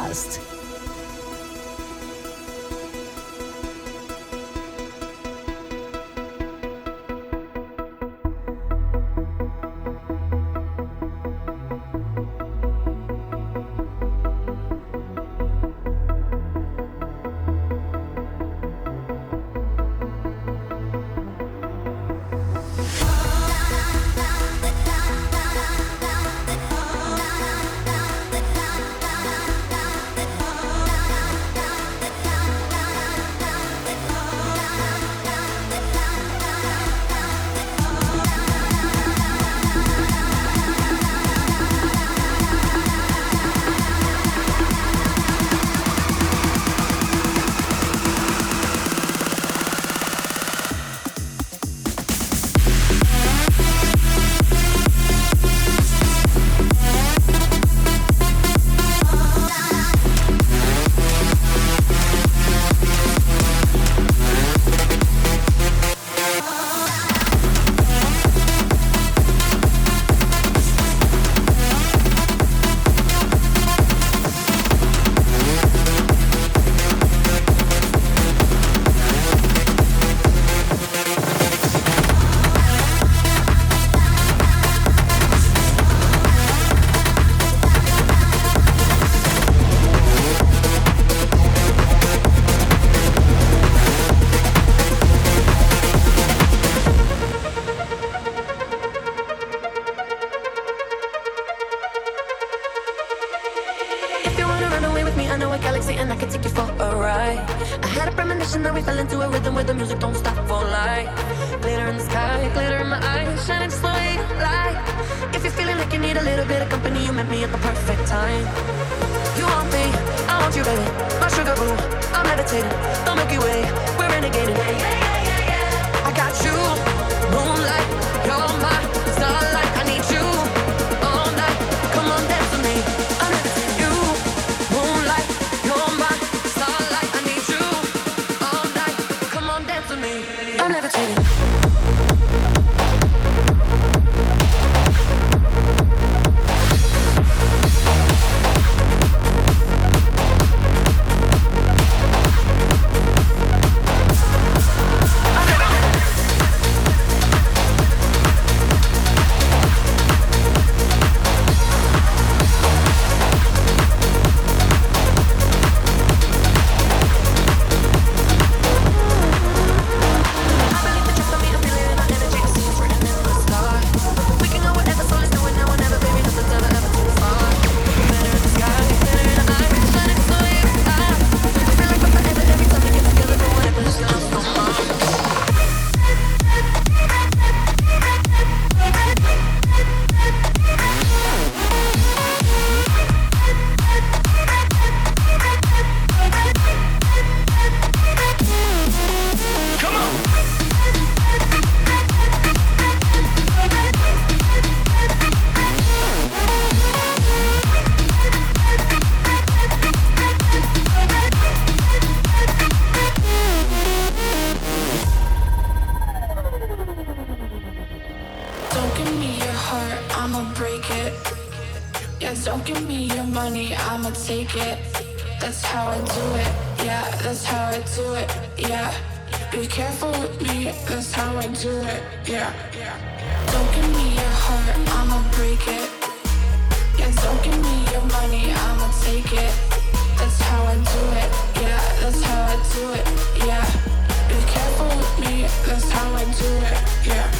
Podcast. music don't stop for light. Glitter in the sky, glitter in my eyes, shining just light. If you're feeling like you need a little bit of company, you met me at the perfect time. You want me, I want you, baby. My sugar boo, I'm levitating. The Milky Way, we're renegading. Yeah, yeah, yeah, yeah, yeah. I got you. Don't give me your money, I'ma take it. That's how I do it, yeah, that's how I do it, yeah. Be careful with me, that's how I do it, yeah. Don't give me your heart, I'ma break it. Yeah, don't give me your money, I'ma take it. That's how I do it, yeah, that's how I do it, yeah. Be careful with me, that's how I do it, yeah.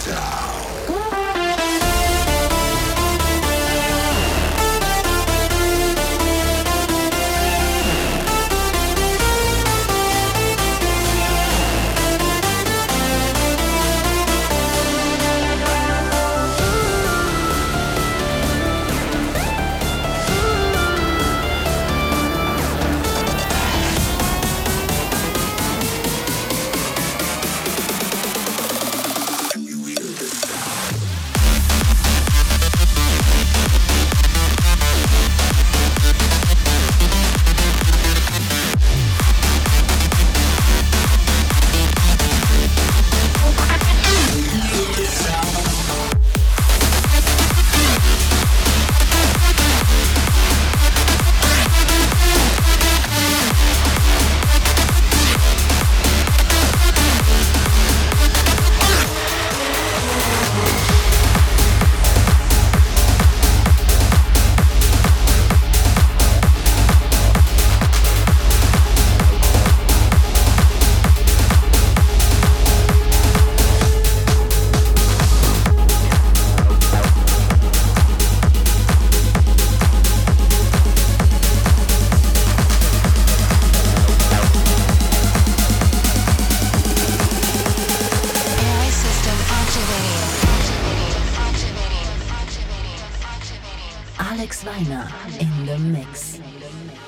Sound. Alex Weiner in the mix. In the mix.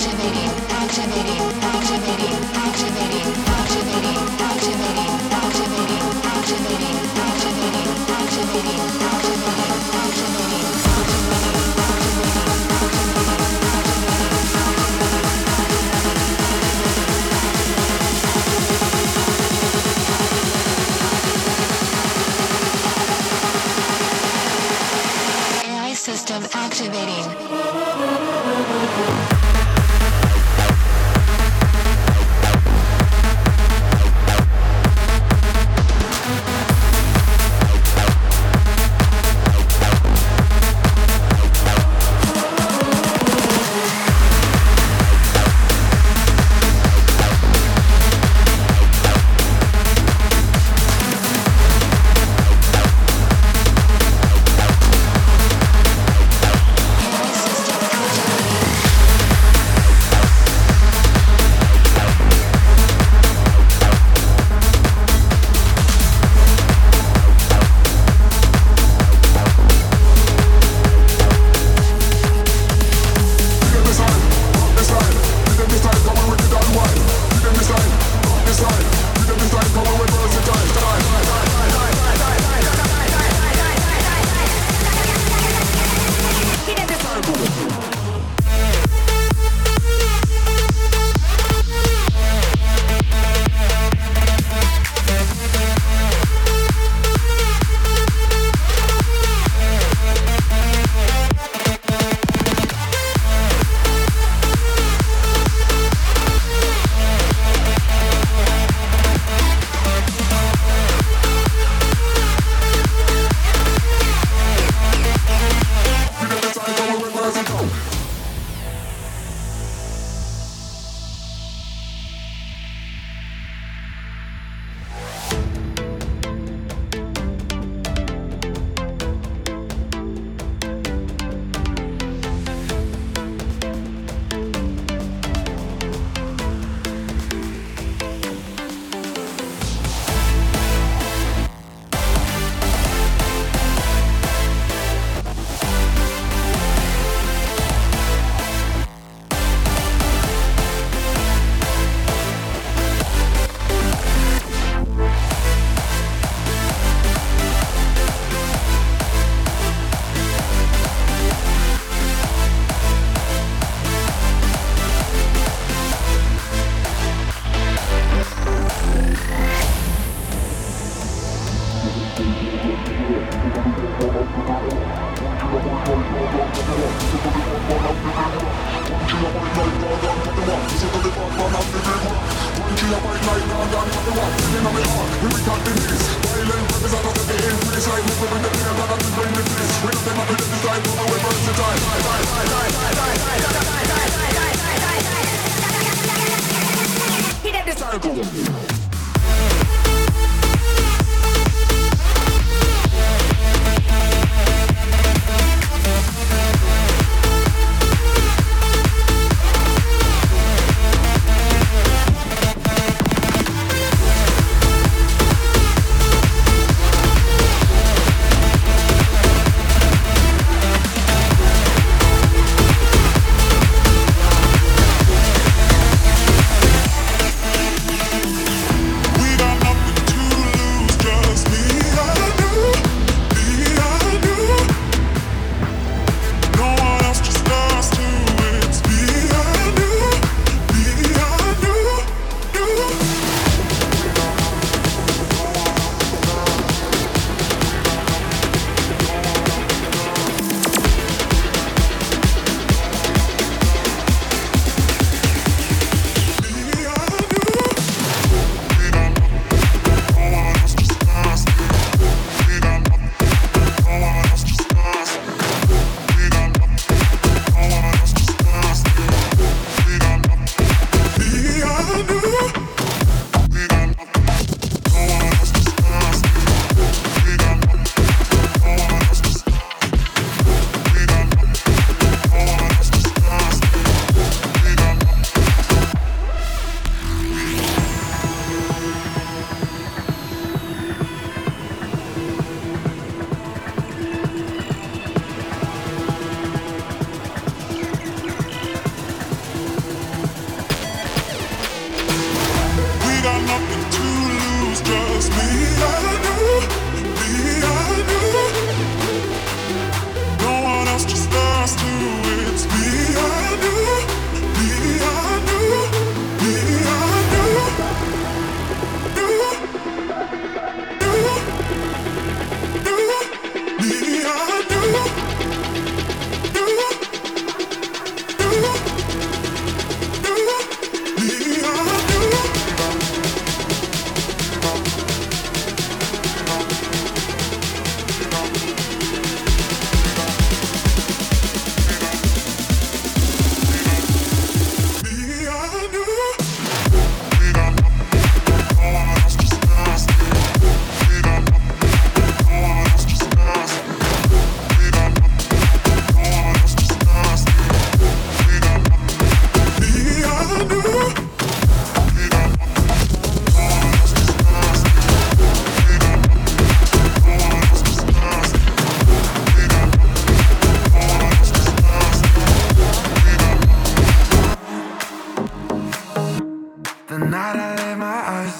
activating, activating.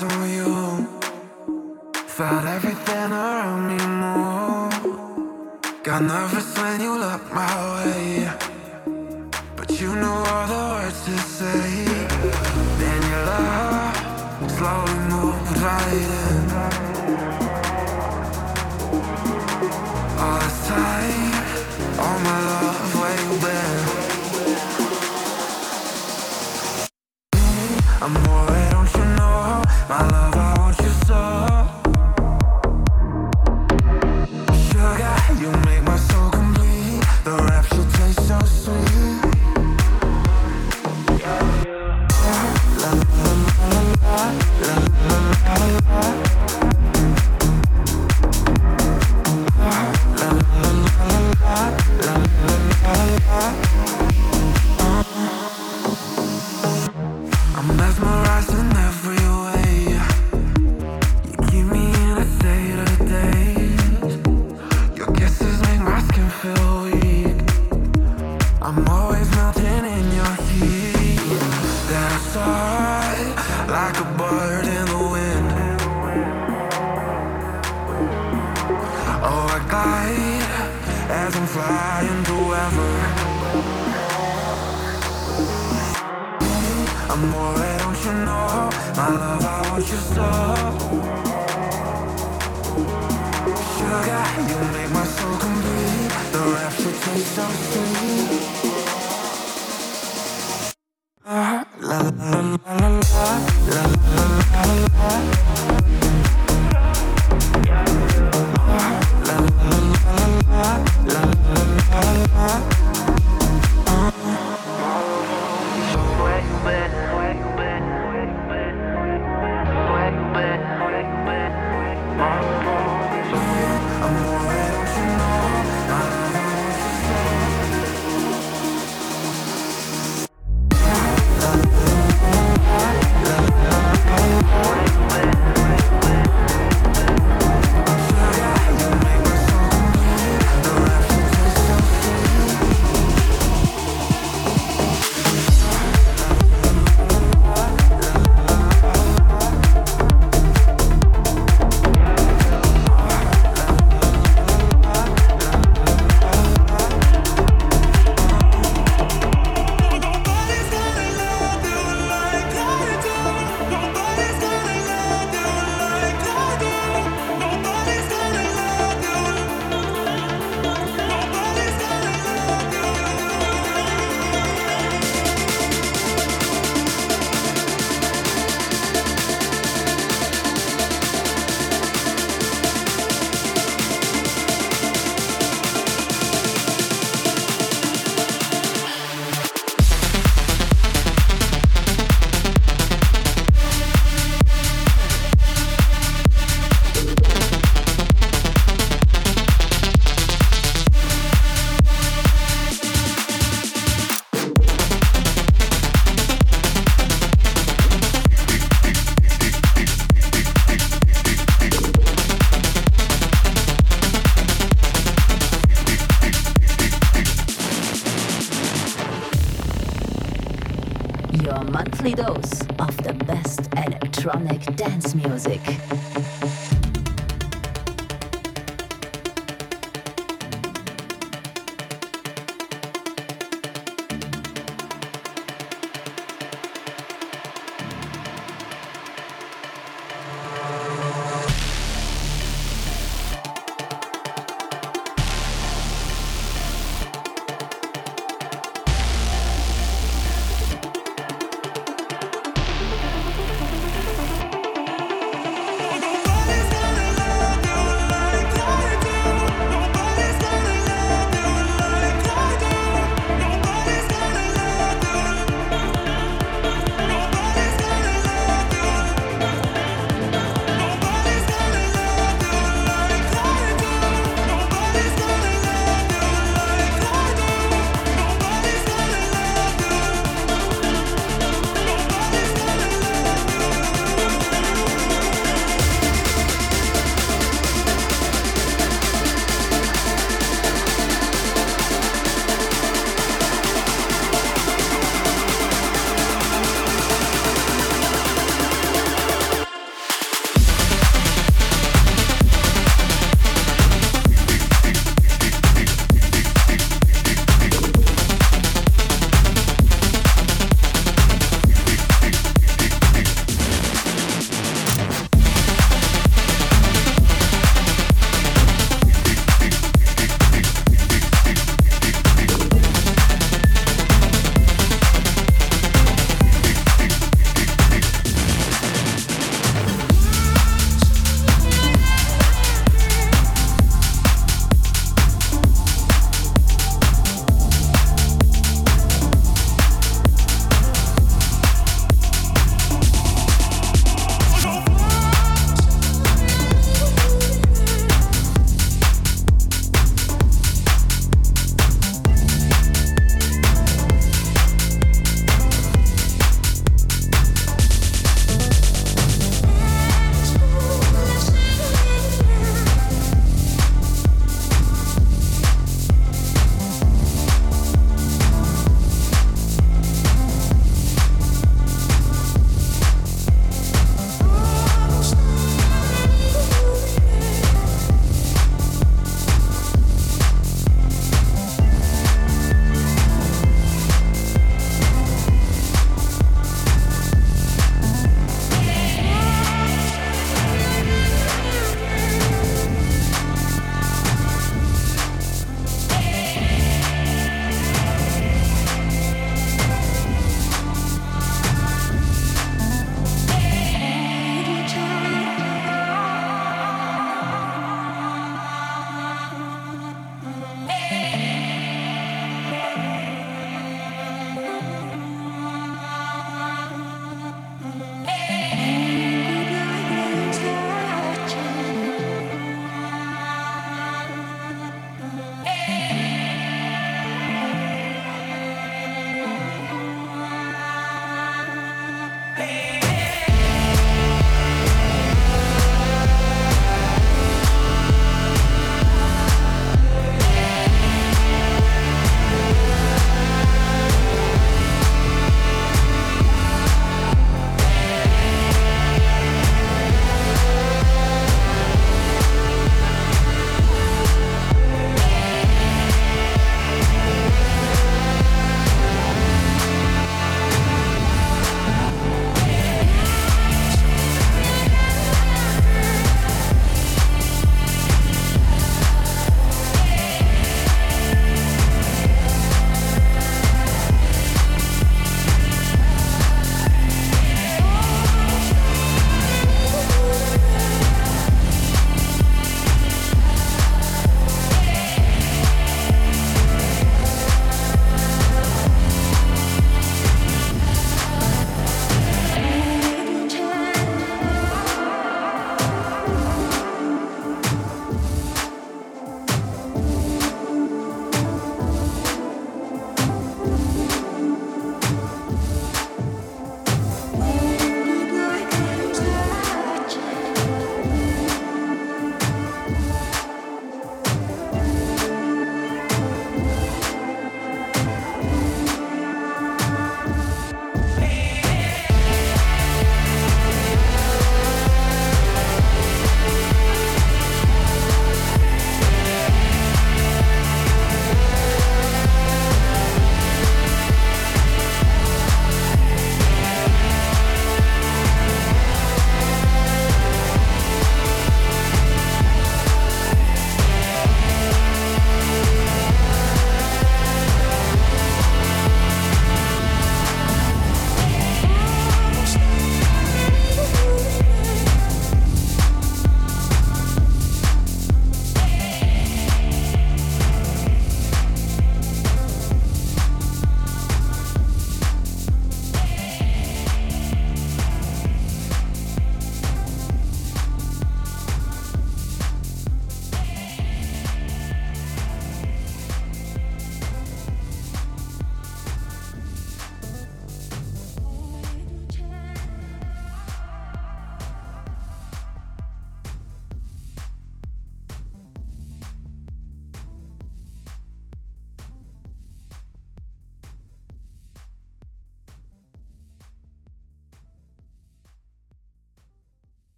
eyes on you. Felt everything around me move. Got nervous when you looked your monthly dose of the best electronic dance music.